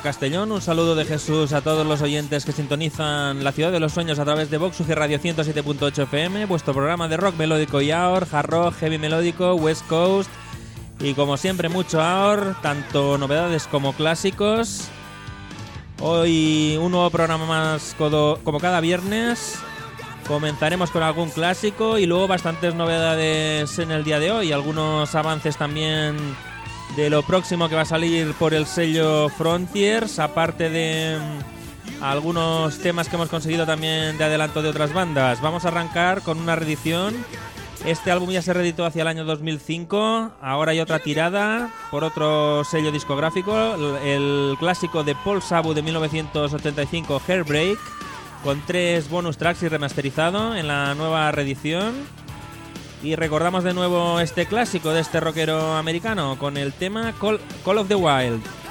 Castellón, un saludo de Jesús a todos los oyentes que sintonizan la ciudad de los sueños a través de Vox UG Radio 107.8 FM, vuestro programa de rock melódico y AOR, hard rock, heavy melódico, West Coast y como siempre mucho AOR, tanto novedades como clásicos. Hoy un nuevo programa más como cada viernes. Comenzaremos con algún clásico y luego bastantes novedades en el día de hoy, algunos avances también de lo próximo que va a salir por el sello Frontiers, aparte de mm, algunos temas que hemos conseguido también de adelanto de otras bandas. Vamos a arrancar con una reedición. Este álbum ya se reeditó hacia el año 2005, ahora hay otra tirada por otro sello discográfico, el, clásico de Paul Sabu de 1985, Hairbreak, con tres bonus tracks y remasterizado en la nueva reedición. Y recordamos de nuevo este clásico de este rockero americano con el tema Call, Call of the Wild.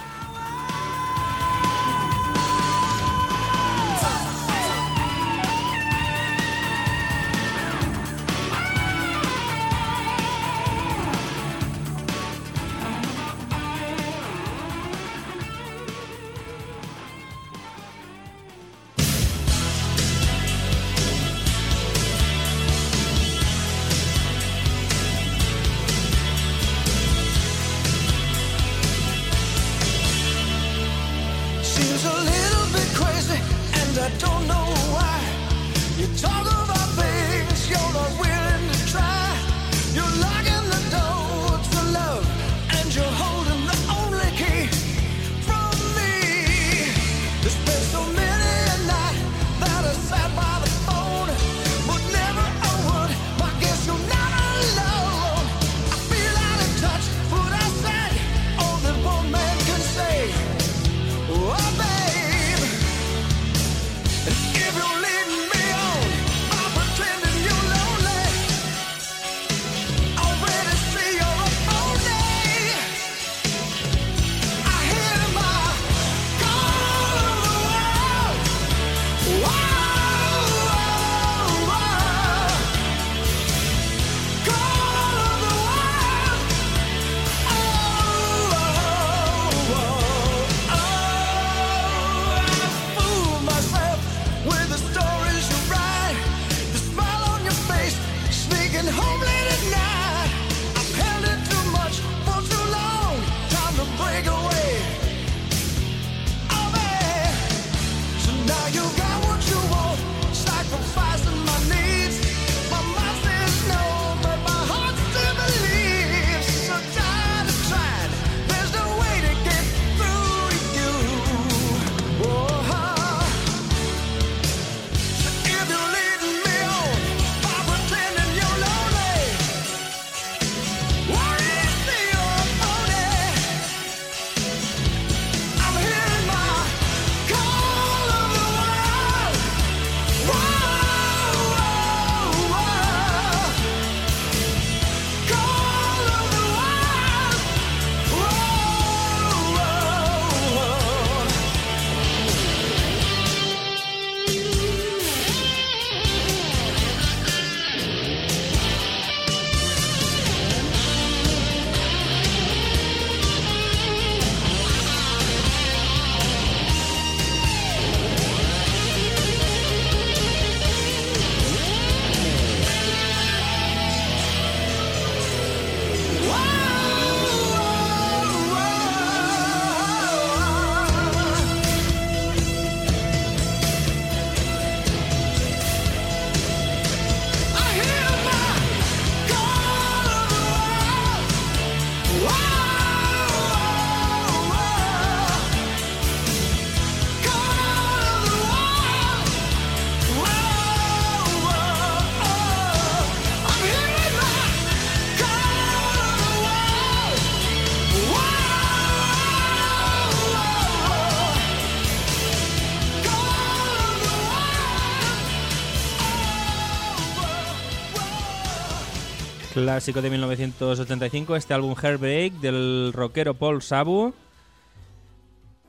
Clásico de 1985, este álbum Heartbreak del rockero Paul Sabu.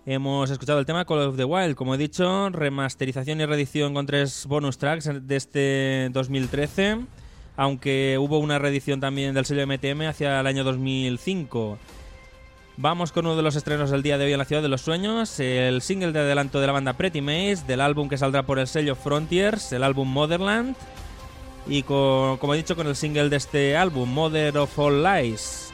Hemos escuchado el tema Call of the Wild, como he dicho, remasterización y reedición con tres bonus tracks de este 2013, aunque hubo una reedición también del sello MTM hacia el año 2005. Vamos con uno de los estrenos del día de hoy en la Ciudad de los Sueños, el single de adelanto de la banda Pretty Maze, del álbum que saldrá por el sello Frontiers, el álbum Motherland, y con, como he dicho con el single de este álbum, Mother of All Lies.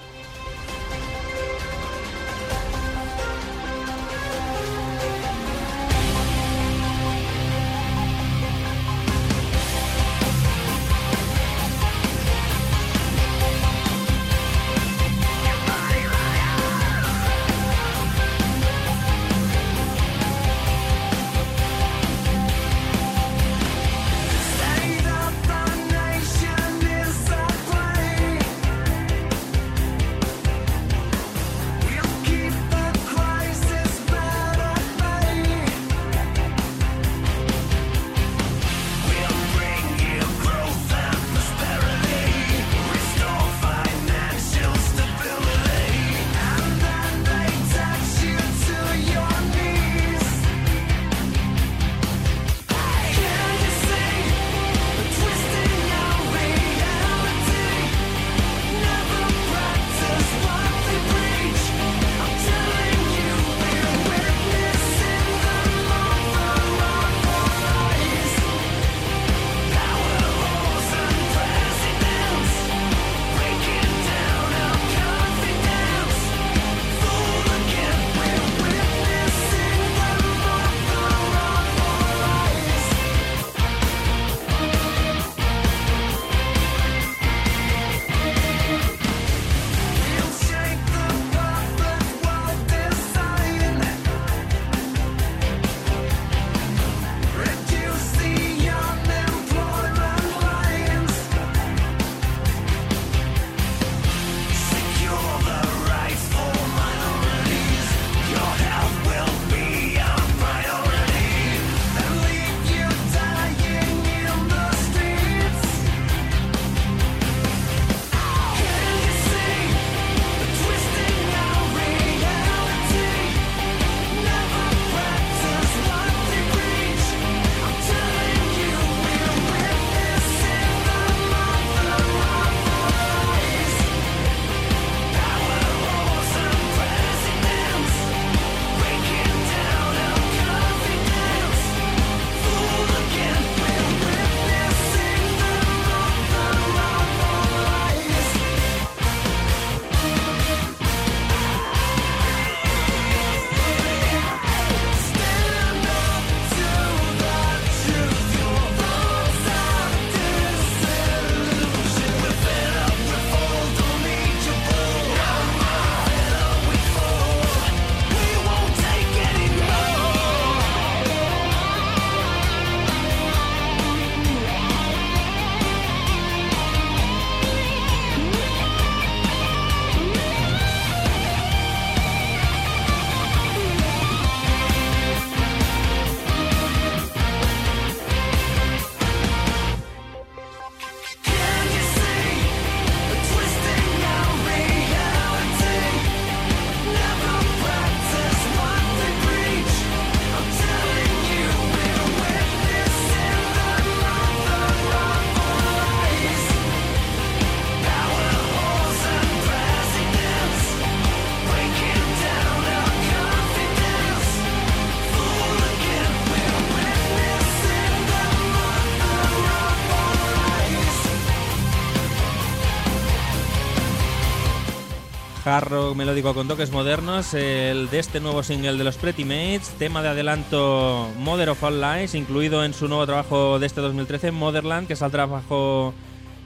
Hard rock melódico con toques modernos, el de este nuevo single de los Pretty Mates, tema de adelanto Mother of All Lies, incluido en su nuevo trabajo de este 2013, Motherland, que saldrá bajo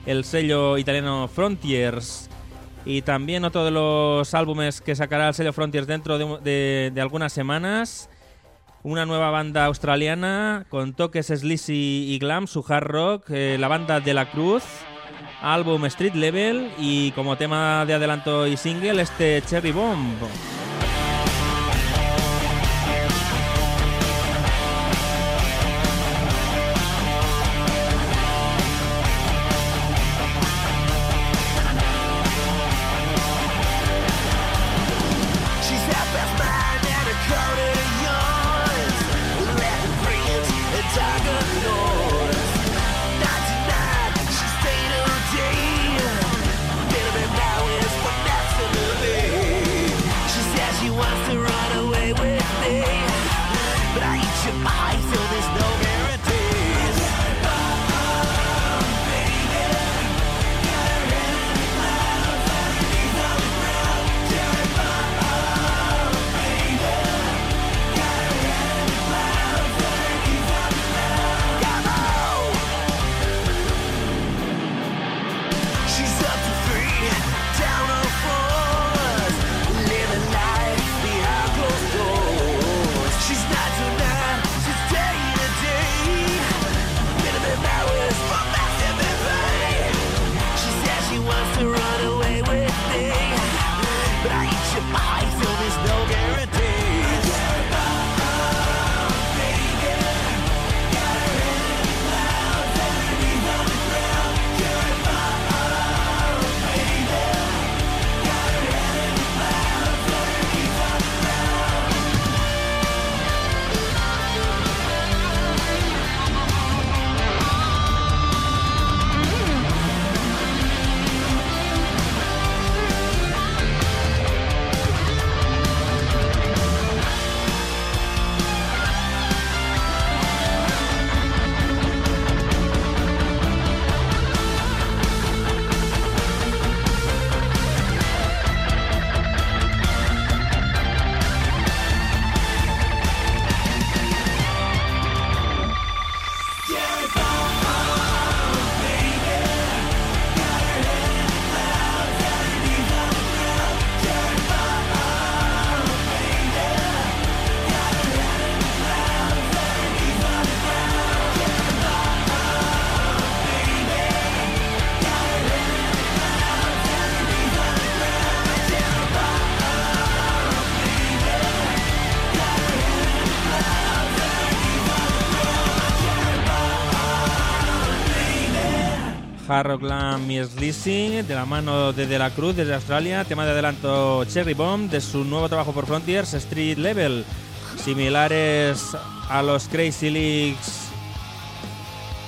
el sello italiano Frontiers. Y también otro de los álbumes que sacará el sello Frontiers dentro de, de- de algunas semanas. Una nueva banda australiana con toques sleazy y glam, su hard rock, eh, la banda de la Cruz, álbum Street Level y como tema de adelanto y single este Cherry Bomb. Glam Miss Lizzy, de la mano de De La Cruz desde Australia, tema de adelanto Cherry Bomb de su nuevo trabajo por Frontiers, Street Level, similares a los Crazy Leaks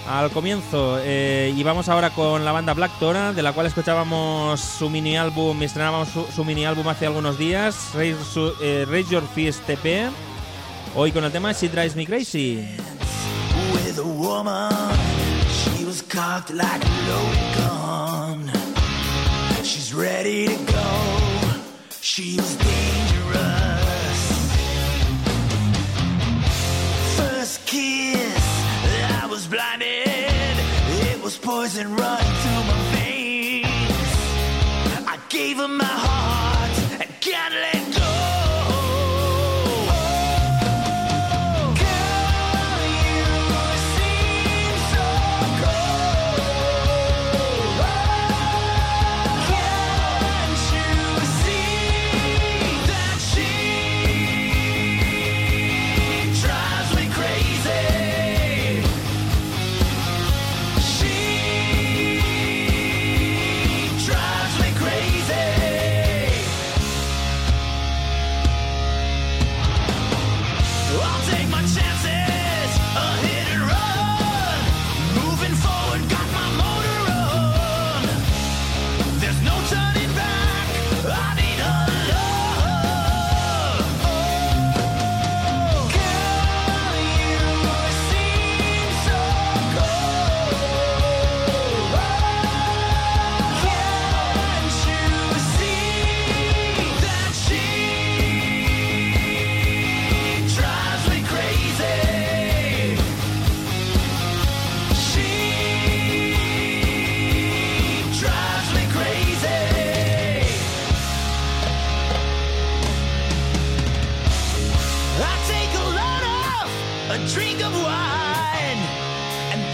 al comienzo. Eh, y vamos ahora con la banda Black Tora, de la cual escuchábamos su mini álbum, estrenábamos su, mini álbum hace algunos días, Raise, su- eh, Raise Your Fist TP. Hoy con el tema She Drives Me Crazy. with woman. Cocked like a loaded gun. She's ready to go. She was dangerous. First kiss, I was blinded. It was poison running through my veins. I gave her my heart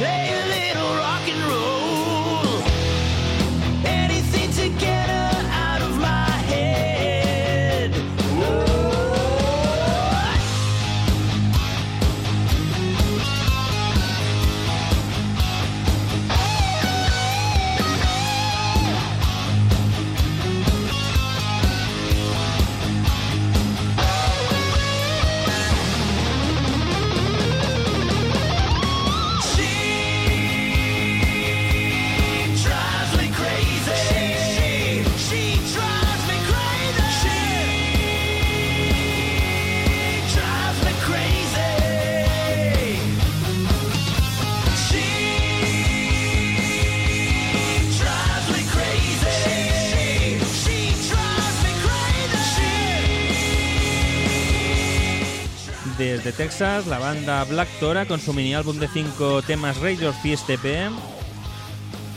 and Texas, la banda Black Tora con su mini álbum de 5 temas Your Fist TP.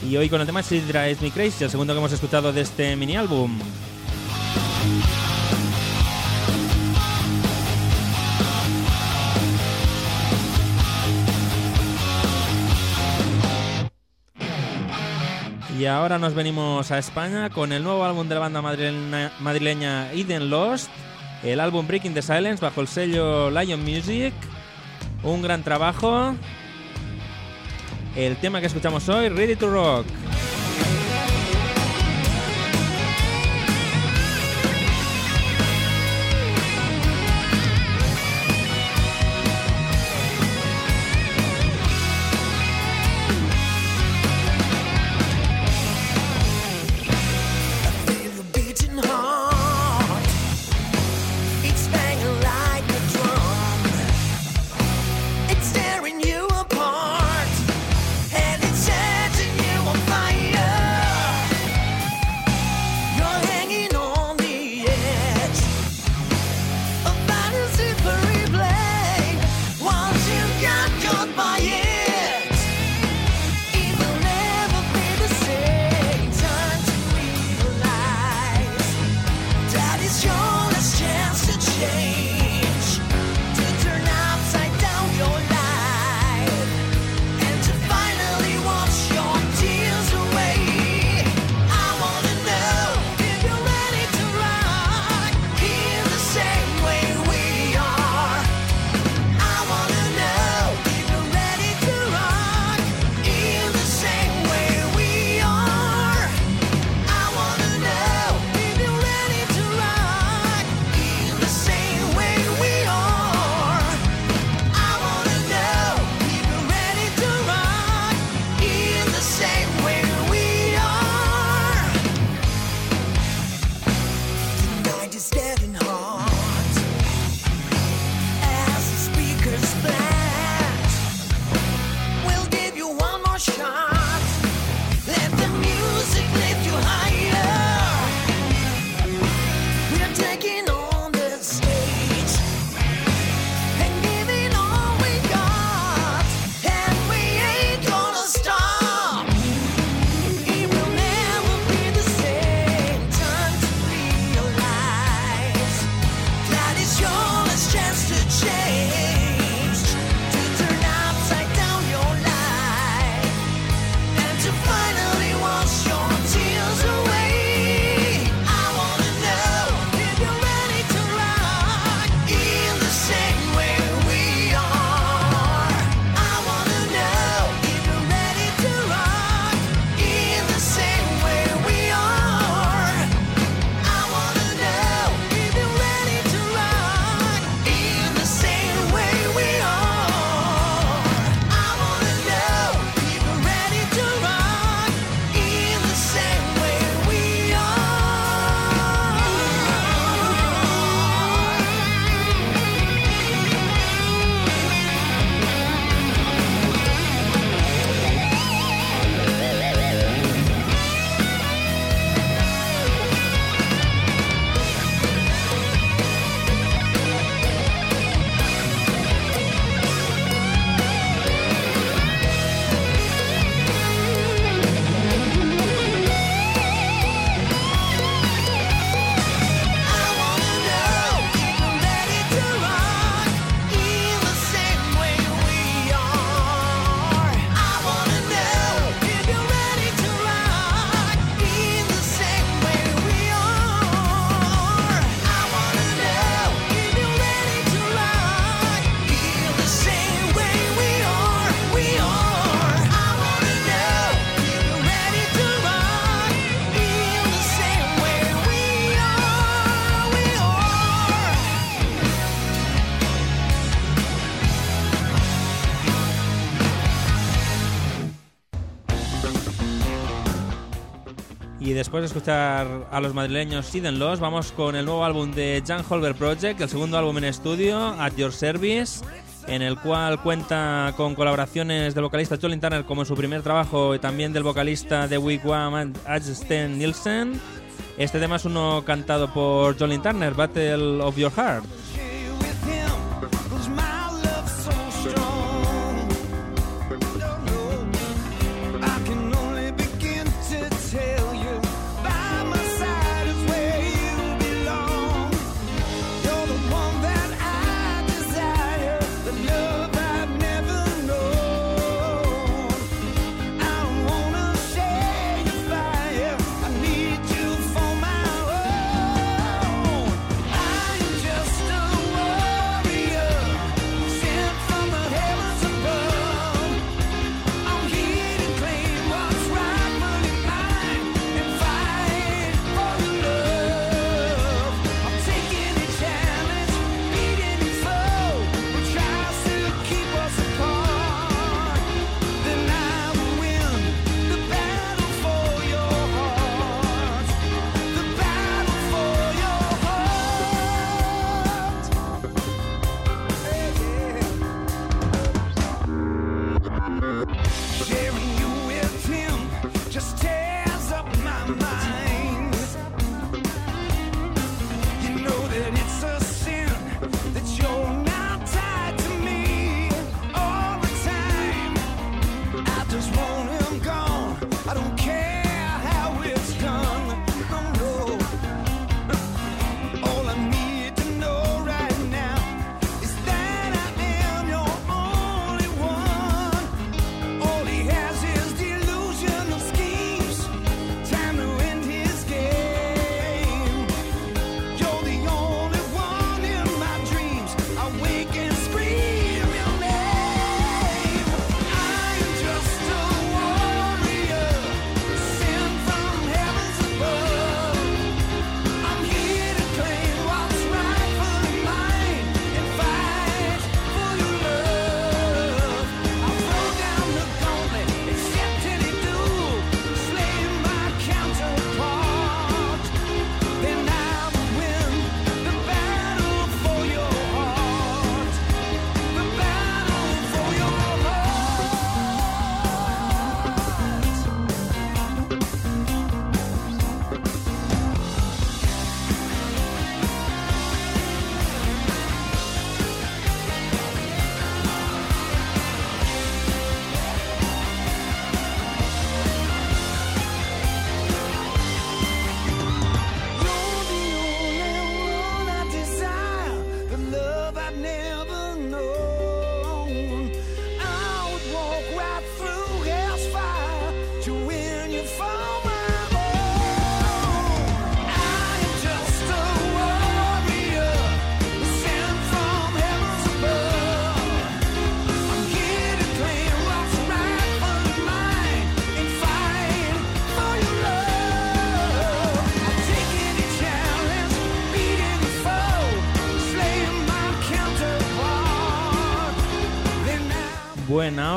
Y hoy con el tema She Drives Me Crazy, el segundo que hemos escuchado de este mini álbum. Y ahora nos venimos a España con el nuevo álbum de la banda madrileña, madrileña Eden Lost, el álbum Breaking the Silence bajo el sello Lion Music. Un gran trabajo. El tema que escuchamos hoy, Ready to Rock. después de escuchar a los madrileños Sídenlos, vamos con el nuevo álbum de Jan Holber Project, el segundo álbum en estudio, At Your Service, en el cual cuenta con colaboraciones del vocalista Jolin Turner como en su primer trabajo y también del vocalista de Week One, Sten Nielsen. Este tema es uno cantado por Jolin Turner, Battle of Your Heart.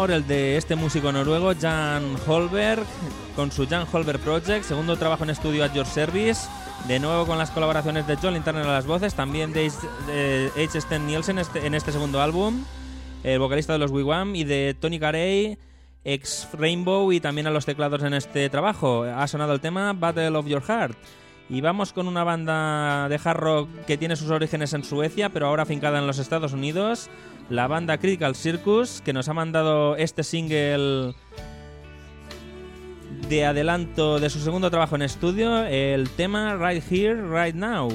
el de este músico noruego, Jan Holberg, con su Jan Holberg Project, segundo trabajo en estudio at Your Service, de nuevo con las colaboraciones de Joel Linterna a las voces, también de H. Sten Nielsen este, en este segundo álbum, el vocalista de los Wigwam, y de Tony Carey, ex Rainbow, y también a los teclados en este trabajo. Ha sonado el tema Battle of Your Heart. Y vamos con una banda de hard rock que tiene sus orígenes en Suecia, pero ahora afincada en los Estados Unidos, la banda Critical Circus, que nos ha mandado este single de adelanto de su segundo trabajo en estudio, el tema Right Here, Right Now.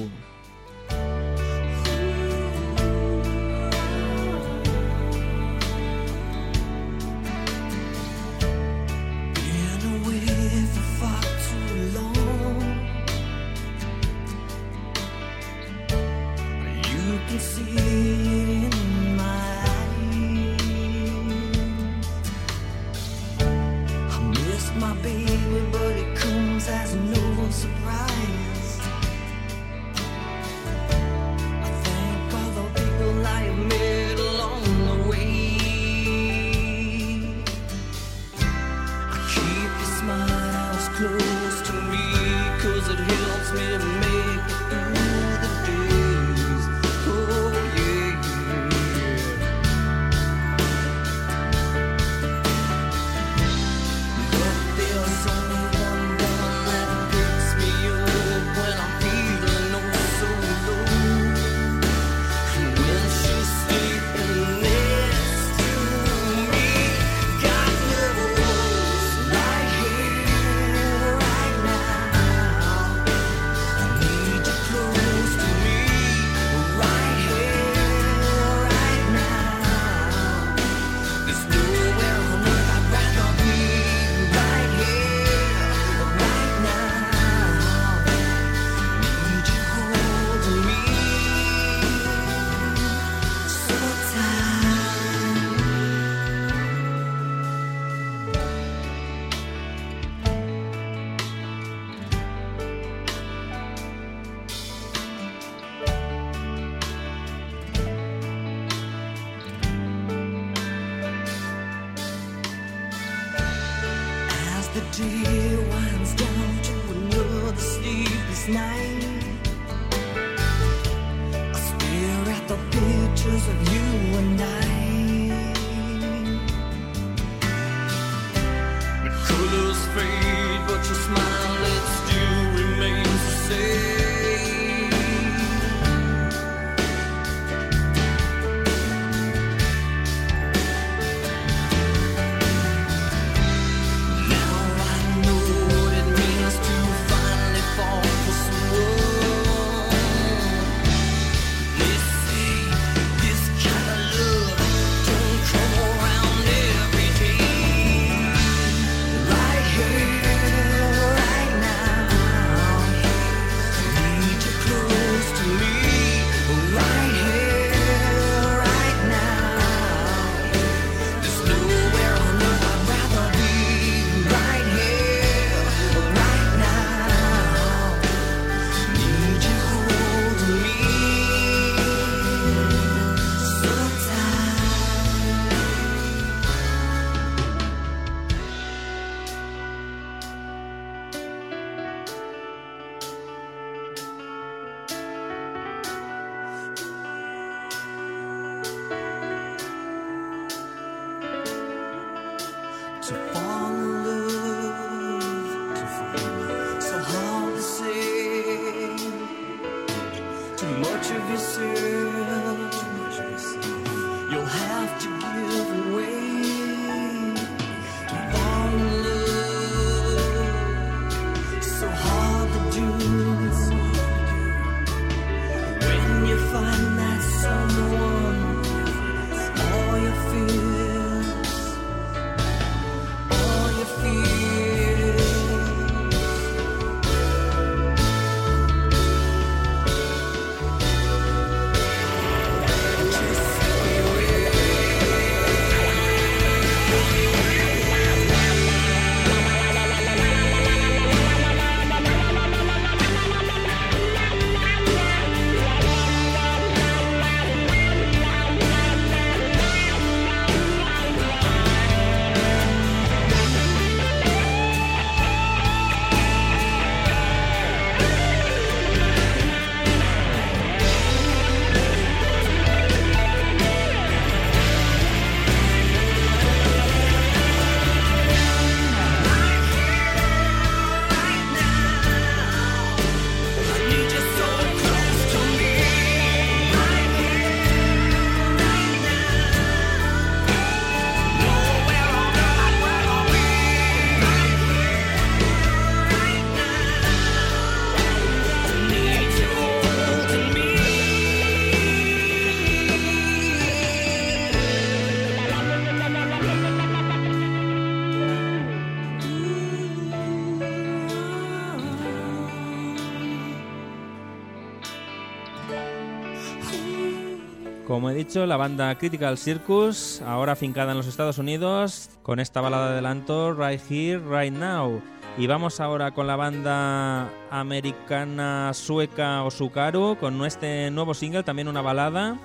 Dicho, la banda Critical Circus, ahora afincada en los Estados Unidos, con esta balada de adelanto Right Here, Right Now. Y vamos ahora con la banda americana sueca Osukaru, con este nuevo single, también una balada.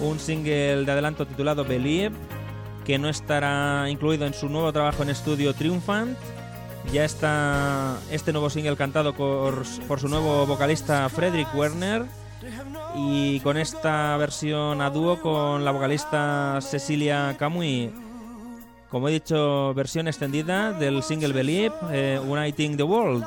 Un single de adelanto titulado Believe, que no estará incluido en su nuevo trabajo en estudio Triumphant. Ya está este nuevo single cantado por, por su nuevo vocalista Frederick Werner y con esta versión a dúo con la vocalista Cecilia Camui. Como he dicho, versión extendida del single Believe, eh, Uniting the World.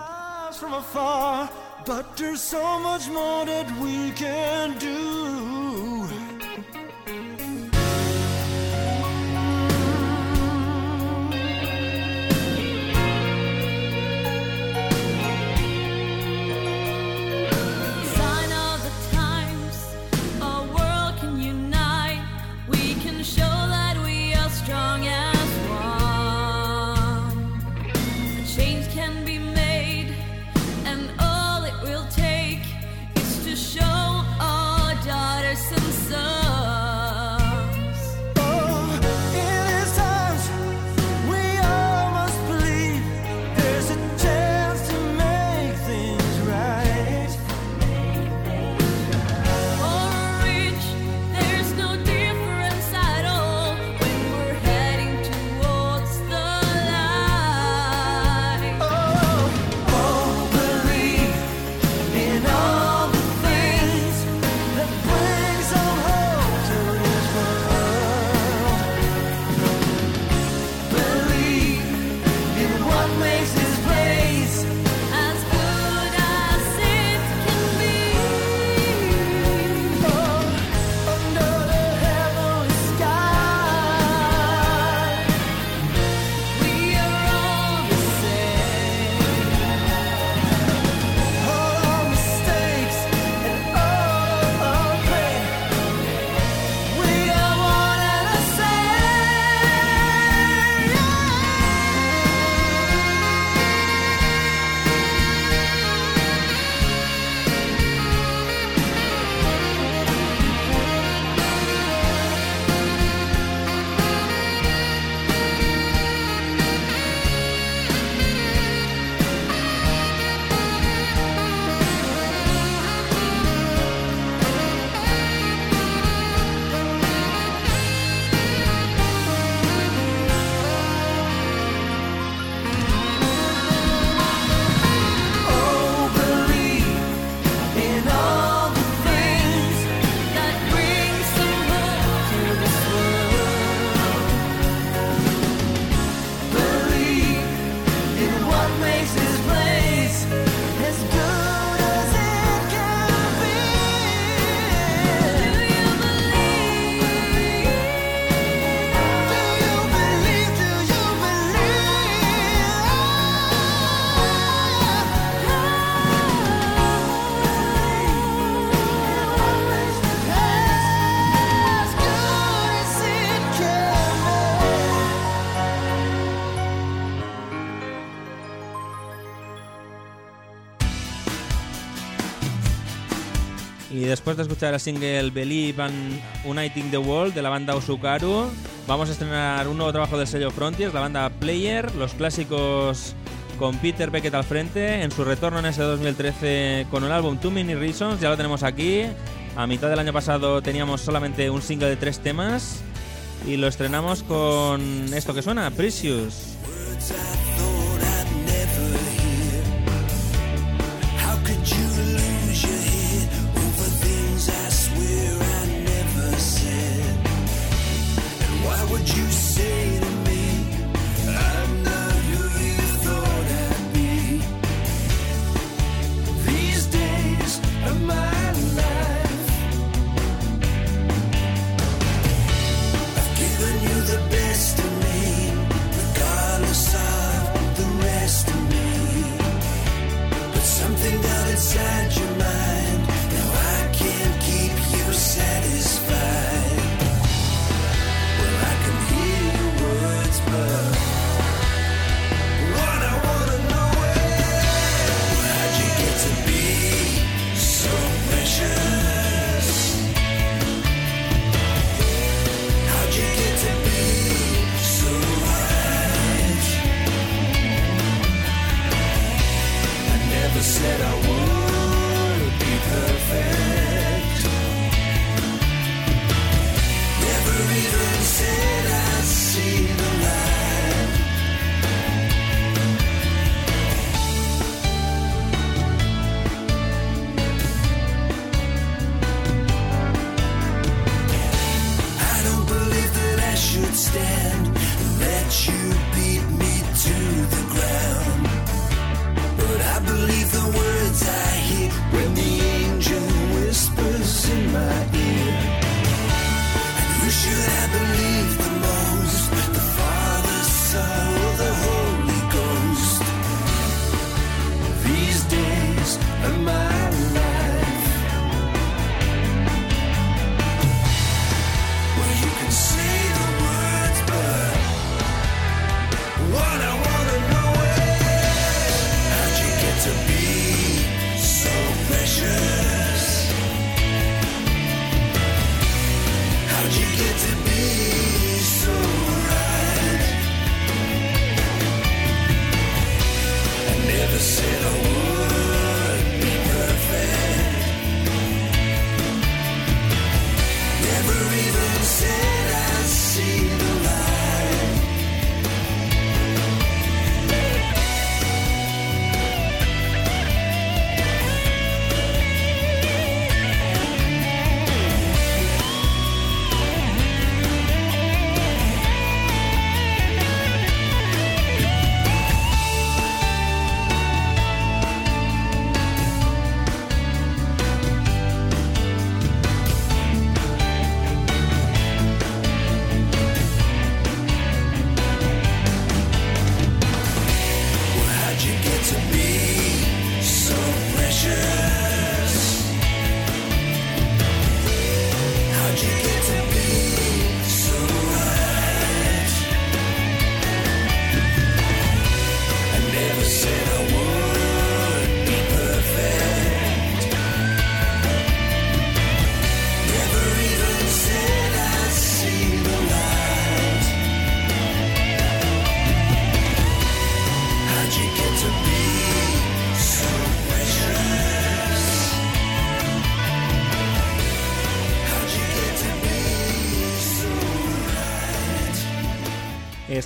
Después de escuchar el single Believe and Uniting the World de la banda Osukaru, vamos a estrenar un nuevo trabajo del sello Frontiers, la banda Player, los clásicos con Peter Beckett al frente, en su retorno en ese 2013 con el álbum Too Many Reasons, ya lo tenemos aquí. A mitad del año pasado teníamos solamente un single de tres temas y lo estrenamos con esto que suena, Precious.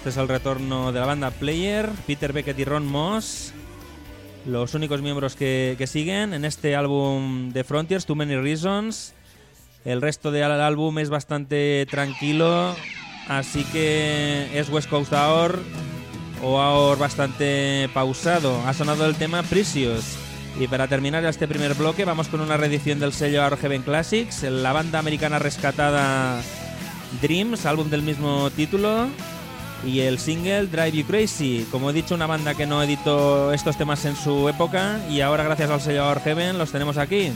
Este es el retorno de la banda Player, Peter Beckett y Ron Moss, los únicos miembros que, que siguen en este álbum de Frontiers, Too Many Reasons. El resto del álbum es bastante tranquilo, así que es West Coast Hour o Hour bastante pausado. Ha sonado el tema Precious. Y para terminar este primer bloque vamos con una reedición del sello Argeven Classics, la banda americana rescatada Dreams, álbum del mismo título, y el single Drive You Crazy. Como he dicho, una banda que no editó estos temas en su época y ahora gracias al sellador Heaven los tenemos aquí.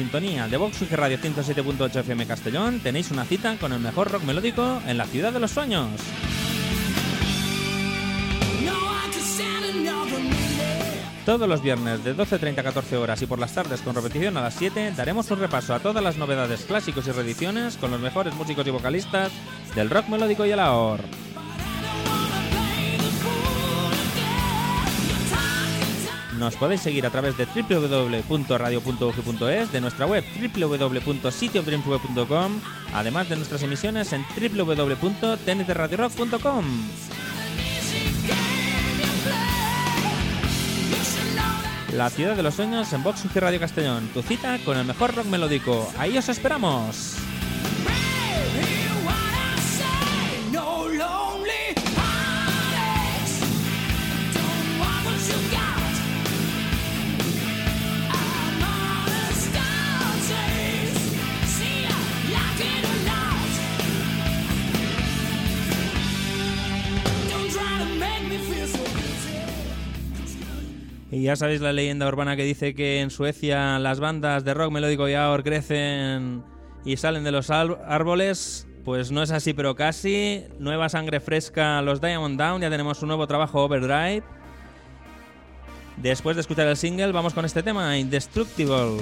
De Vox Radio 107.8 FM Castellón tenéis una cita con el mejor rock melódico en la ciudad de los sueños. Todos los viernes de 12.30 a 14 horas y por las tardes con repetición a las 7 daremos un repaso a todas las novedades clásicos y reediciones con los mejores músicos y vocalistas del rock melódico y el ahor. Nos podéis seguir a través de www.radio.ugi.es, de nuestra web www.cityofdreamsweb.com, además de nuestras emisiones en www.tntradiorock.com. La ciudad de los sueños en Vox Radio Castellón, tu cita con el mejor rock melódico. Ahí os esperamos. Y ya sabéis la leyenda urbana que dice que en Suecia las bandas de rock melódico y ahora crecen y salen de los árboles. Pues no es así, pero casi. Nueva sangre fresca, los Diamond Down. Ya tenemos un nuevo trabajo, Overdrive. Después de escuchar el single, vamos con este tema, Indestructible.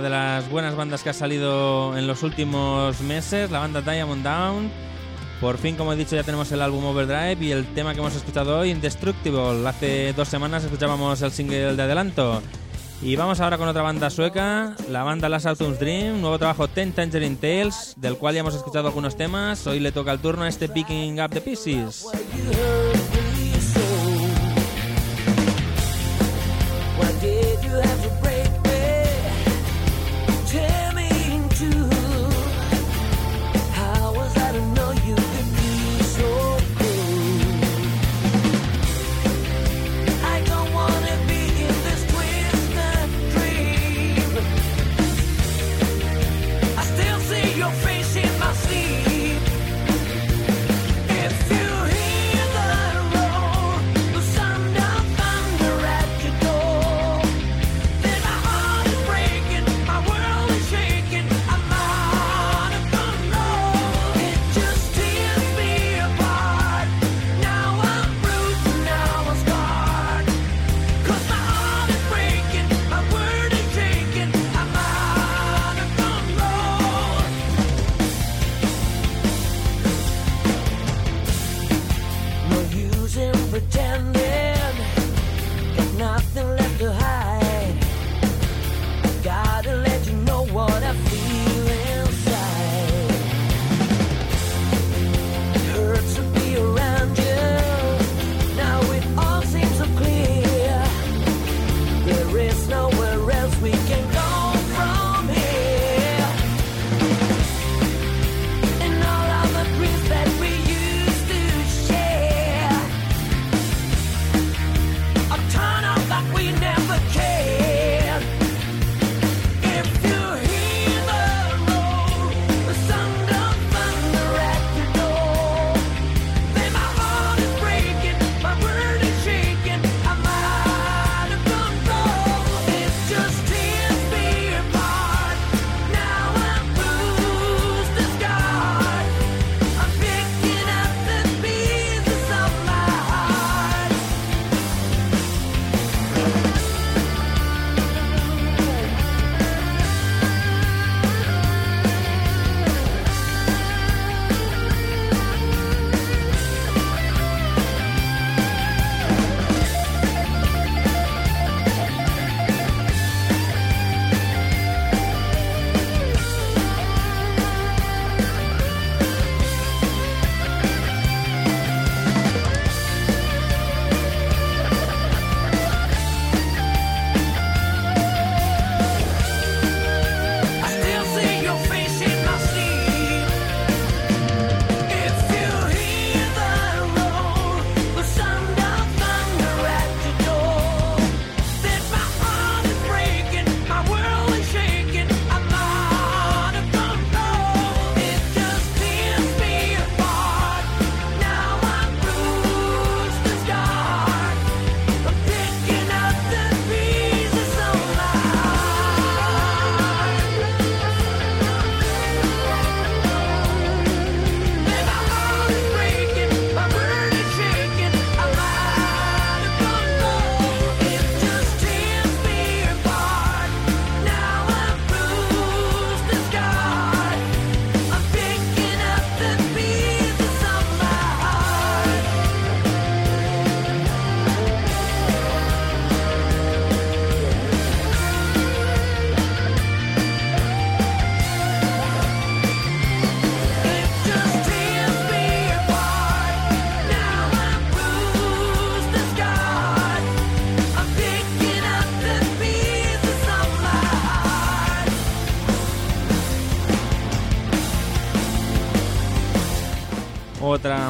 De las buenas bandas que ha salido en los últimos meses, la banda Diamond Down. Por fin, como he dicho, ya tenemos el álbum Overdrive y el tema que hemos escuchado hoy, Indestructible. Hace dos semanas escuchábamos el single de adelanto. Y vamos ahora con otra banda sueca, la banda Last Autumn's Dream, nuevo trabajo Ten Tangerine Tales, del cual ya hemos escuchado algunos temas. Hoy le toca el turno a este Picking Up the Pieces.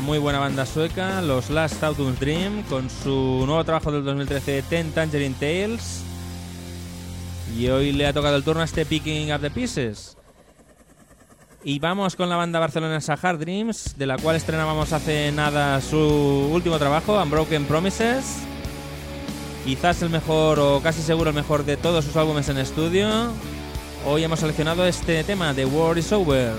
Muy buena banda sueca, los Last Autumn's Dream, con su nuevo trabajo del 2013, Ten Tangerine Tales. Y hoy le ha tocado el turno a este Picking Up the Pieces. Y vamos con la banda barcelona Sahar Dreams, de la cual estrenábamos hace nada su último trabajo, Unbroken Promises. Quizás el mejor, o casi seguro el mejor de todos sus álbumes en estudio. Hoy hemos seleccionado este tema, The War is Over.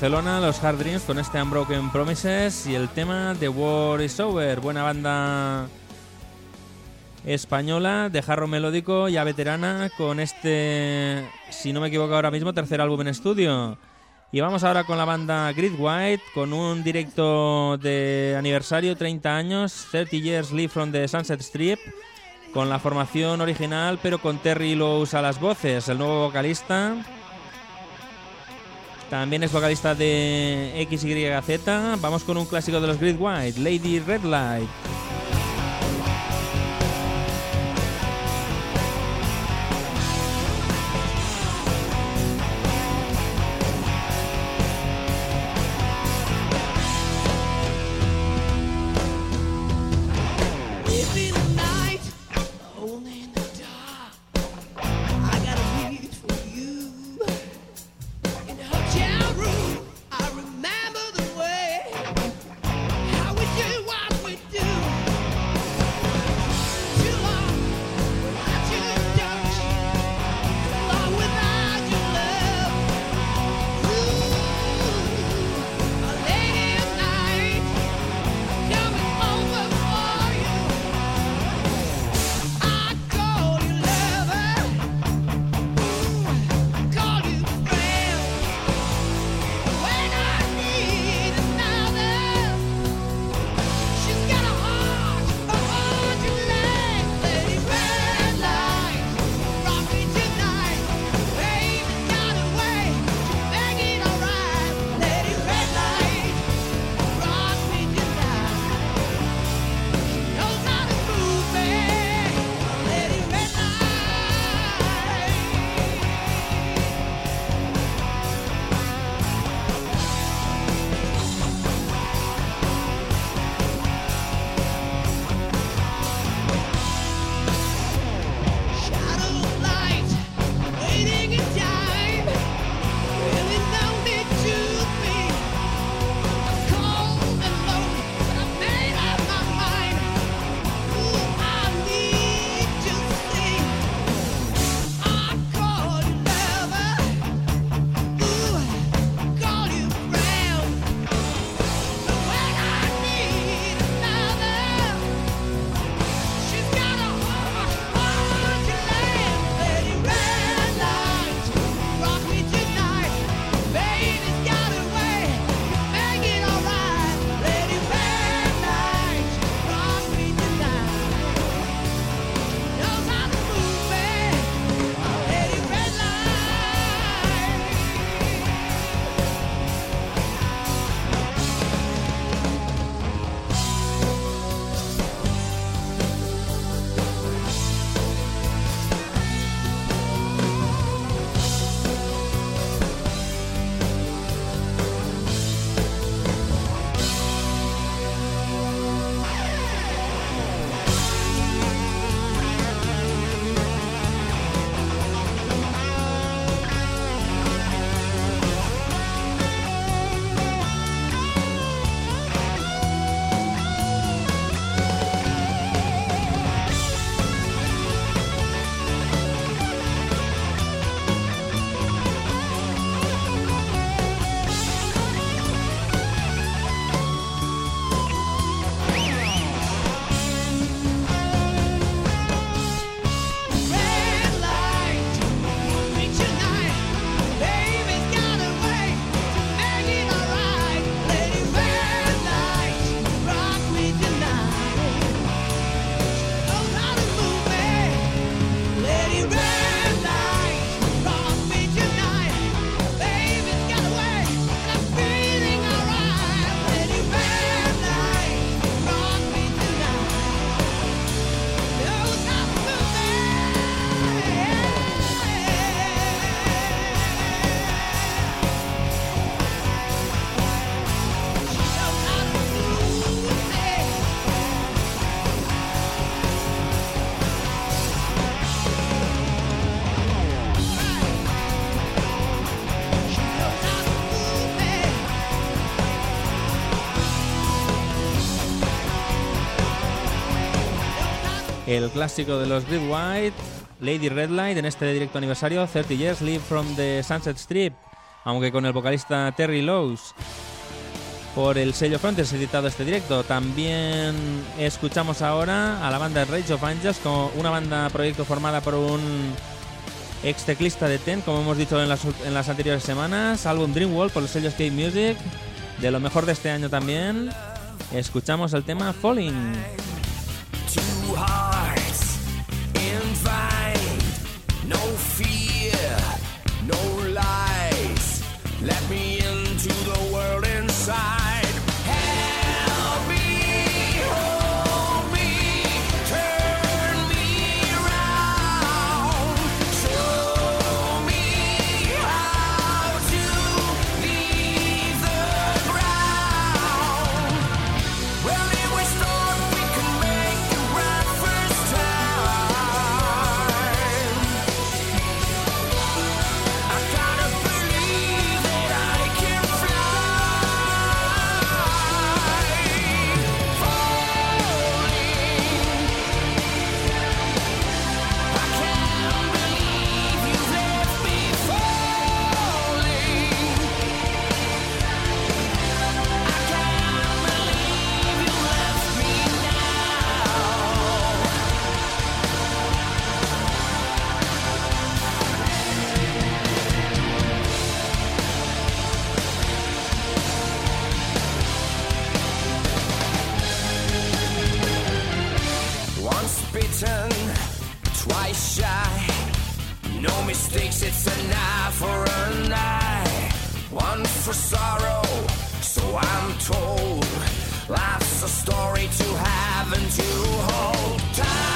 Barcelona, los Hard Dreams con este Unbroken Promises y el tema The War is Over, buena banda española de jarro melódico ya veterana con este, si no me equivoco ahora mismo, tercer álbum en estudio. Y vamos ahora con la banda Grid White con un directo de aniversario, 30 años, 30 Years Live from the Sunset Strip, con la formación original pero con Terry Lowe a las voces, el nuevo vocalista. También es vocalista de XYZ. Vamos con un clásico de los Grid White, Lady Red Light. el clásico de los Green White, Lady Red Light, en este directo aniversario, 30 Years Live from the Sunset Strip, aunque con el vocalista Terry Lowes. Por el sello Frontiers editado este directo. También escuchamos ahora a la banda Rage of Angels, como una banda proyecto formada por un ex teclista de Ten, como hemos dicho en las, en las anteriores semanas, álbum Dreamwall por el sello Skate Music, de lo mejor de este año también, escuchamos el tema Falling. Let me for sorrow, so I'm told. Life's a story to have and to hold.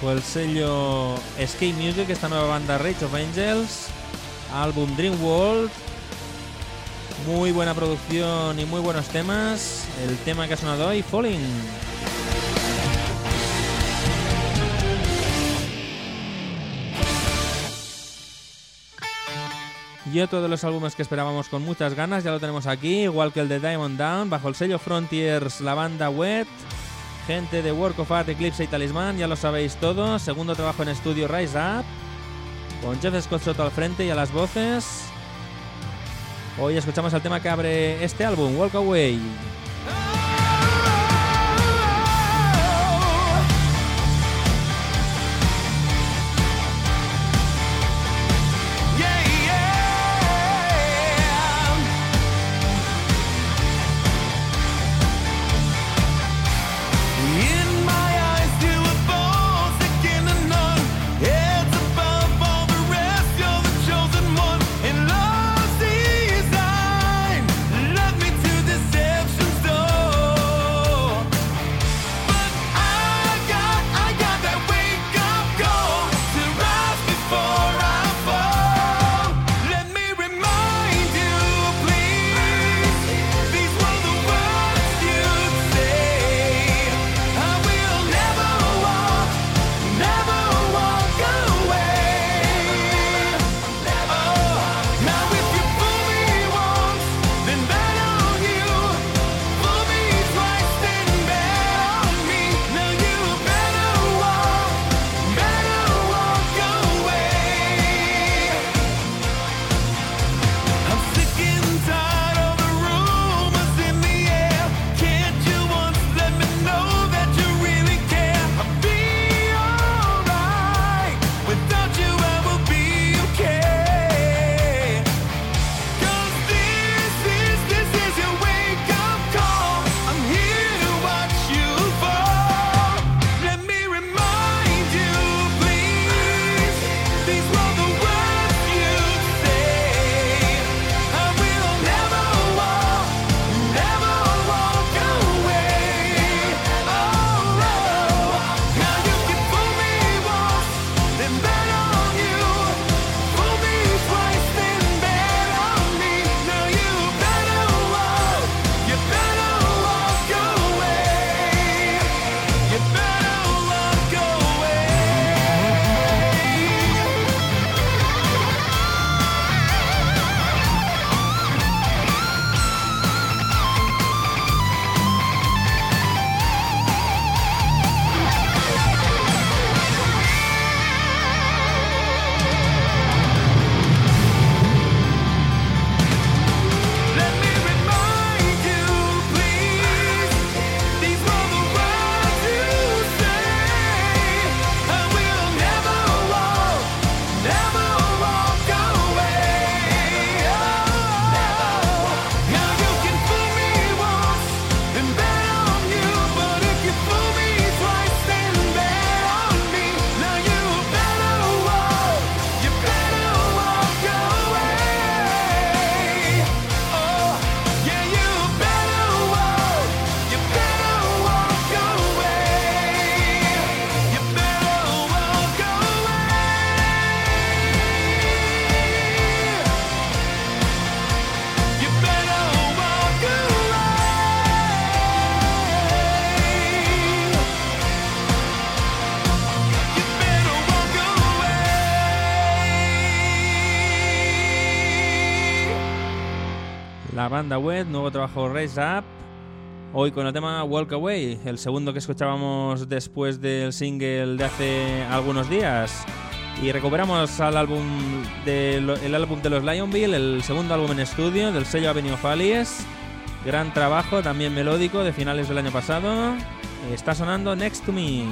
Bajo el sello Escape Music, esta nueva banda Rage of Angels, álbum Dream World. Muy buena producción y muy buenos temas. El tema que ha sonado hoy, Falling. Y otro de los álbumes que esperábamos con muchas ganas, ya lo tenemos aquí, igual que el de Diamond Down, bajo el sello Frontiers, la banda Wet, gente de Work of Art, Eclipse y Talisman, ya lo sabéis todo, segundo trabajo en estudio Rise Up, con Jeff Scott Soto al frente y a las voces. Hoy escuchamos el tema que abre este álbum, Walk Away. Banda Wet, nuevo trabajo Raise Up. Hoy con el tema Walk Away, el segundo que escuchábamos después del single de hace algunos días. Y recuperamos al álbum de, el álbum de los Lionville, el segundo álbum en estudio del sello Avenue of. Gran trabajo, también melódico, de finales del año pasado. Está sonando Next to Me.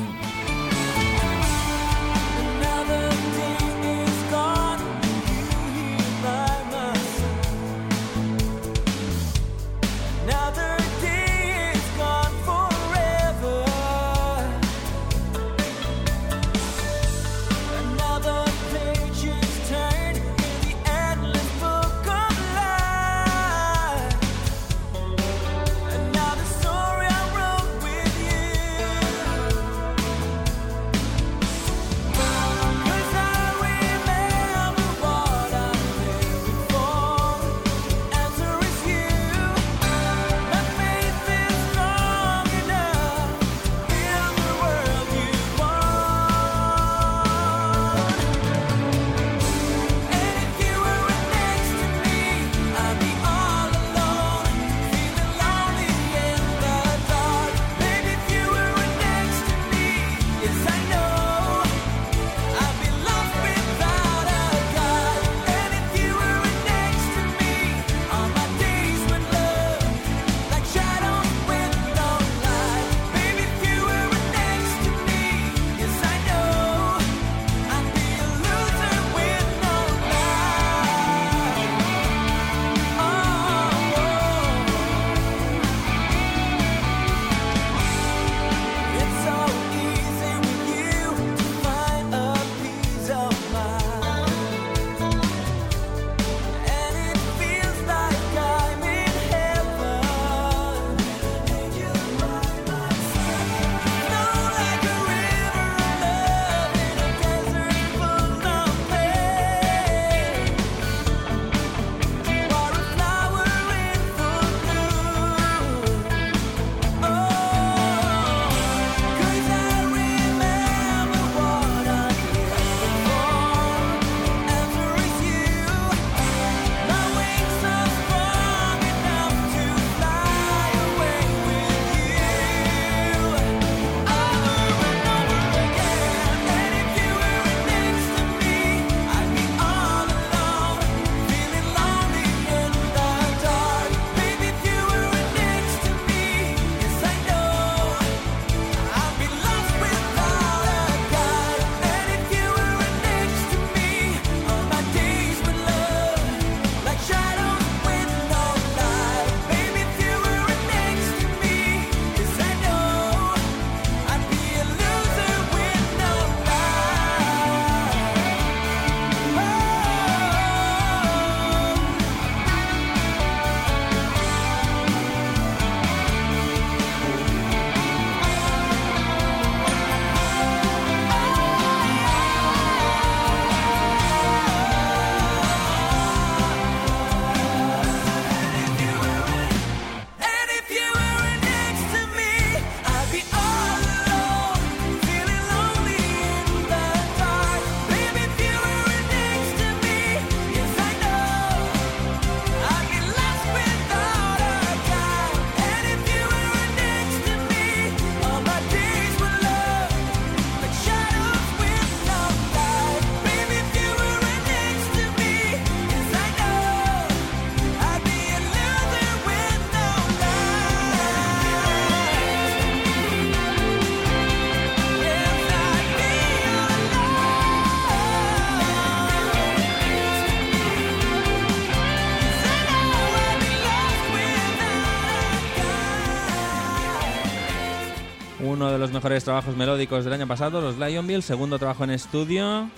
Mejores trabajos melódicos del año pasado, los Lionville, segundo trabajo en estudio.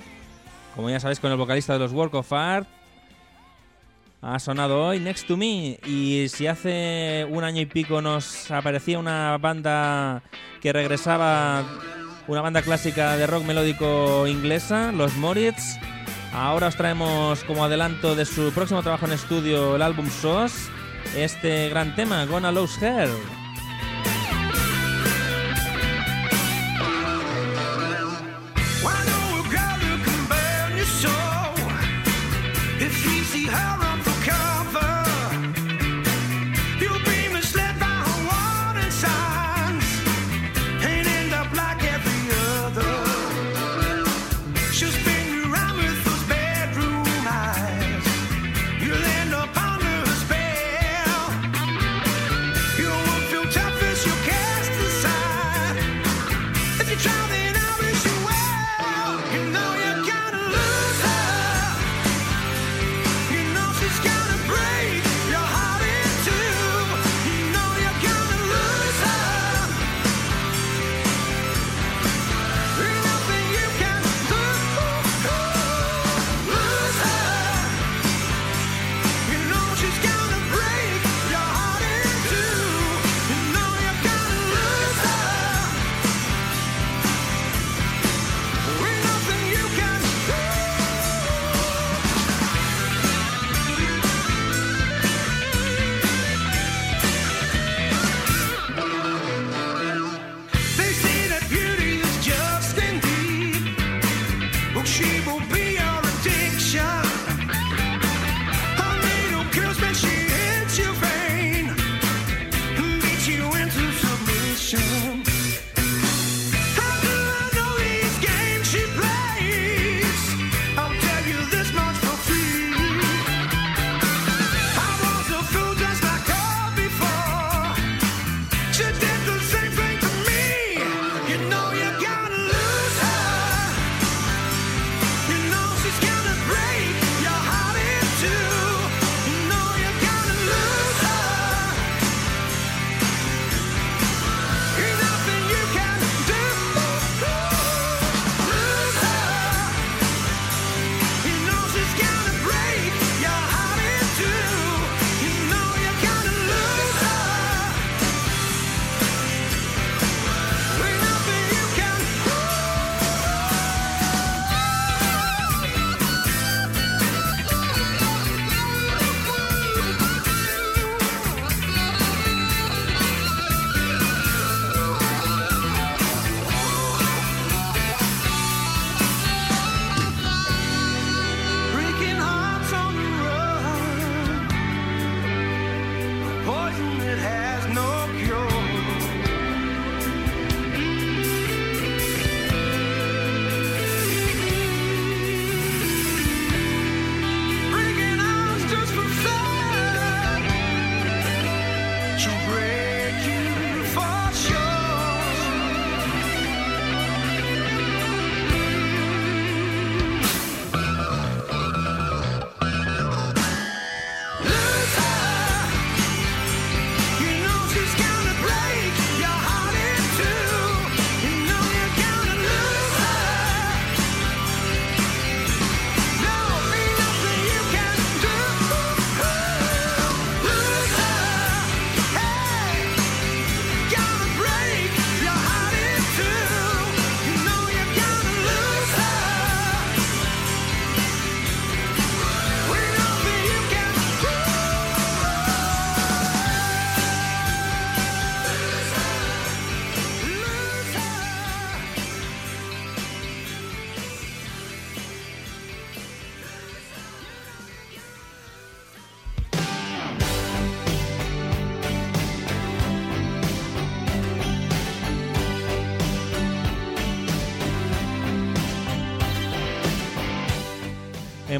Como ya sabéis, con el vocalista de los Work of Art. Ha sonado hoy Next to Me. Y si hace un año y pico nos aparecía una banda que regresaba, una banda clásica de rock melódico inglesa, los Moritz. Ahora os traemos como adelanto de su próximo trabajo en estudio, el álbum SOS, este gran tema, Gonna Lose Her.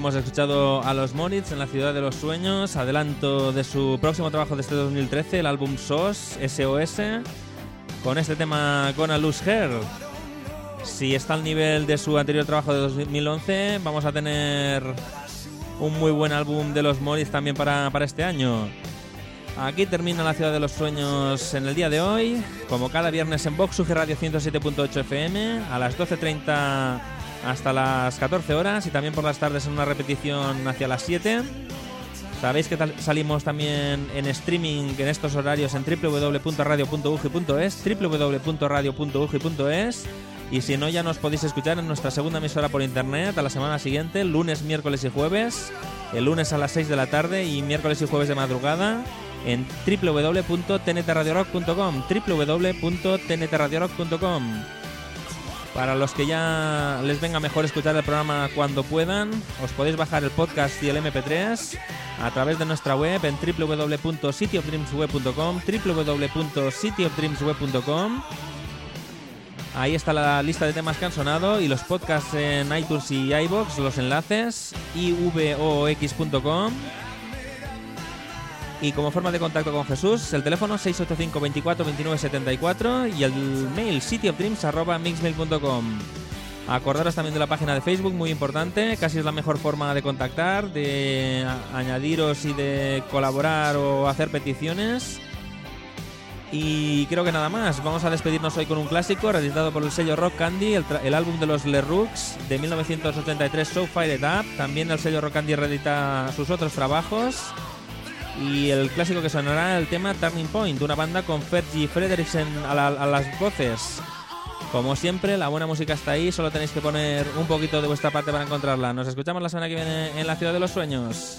Hemos escuchado a los Moritz en la ciudad de los sueños, adelanto de su próximo trabajo de este 2013, el álbum SOS, SOS, con este tema Gonna Lose Her. Si está al nivel de su anterior trabajo de 2011, vamos a tener un muy buen álbum de los Moritz también para, para este año. Aquí termina la ciudad de los sueños en el día de hoy, como cada viernes en Vox UG Radio 107.8 FM, a las 12.30 hasta las 14 horas y también por las tardes en una repetición hacia las 7. Sabéis que salimos también en streaming en estos horarios en www.radio.ugi.es, www.radio.ugi.es y si no ya nos podéis escuchar en nuestra segunda emisora por internet a la semana siguiente, lunes, miércoles y jueves, el lunes a las 6 de la tarde y miércoles y jueves de madrugada en www.tntradiorock.com, www.tntradiorock.com. Para los que ya les venga mejor escuchar el programa cuando puedan, os podéis bajar el podcast y el MP3 a través de nuestra web en www.cityofdreamsweb.com, www.cityofdreamsweb.com. Ahí está la lista de temas que han sonado y los podcasts en iTunes y iBox, los enlaces ivoox.com. Y como forma de contacto con Jesús, el teléfono 685 24 29 74 y el mail cityofdreams@mixmail.com. Acordaros también de la página de Facebook, muy importante, casi es la mejor forma de contactar, de añadiros y de colaborar o hacer peticiones. Y creo que nada más. Vamos a despedirnos hoy con un clásico reeditado por el sello Rock Candy, el, el álbum de los Le Rooks de 1983, So Fire It Up. También el sello Rock Candy reedita sus otros trabajos. Y el clásico que sonará el tema Turning Point, una banda con Fergie Frederiksen a, la- a las voces. Como siempre, la buena música está ahí, solo tenéis que poner un poquito de vuestra parte para encontrarla. Nos escuchamos la semana que viene en la Ciudad de los Sueños.